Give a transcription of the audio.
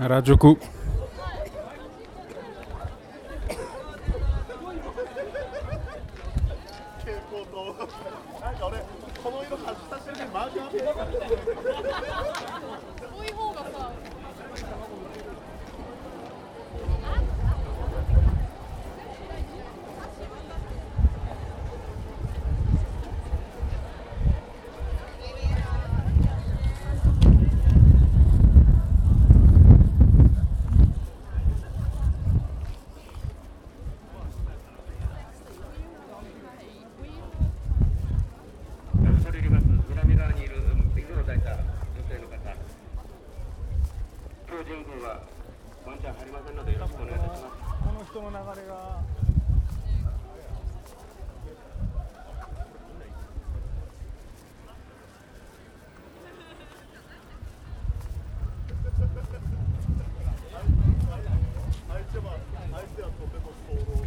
原宿なんか俺この色外させてるけどマージャン今日神宮はワンちゃん入りませんのでよろしくお願いいたしますこの人の流れが相手は相手はとても早漏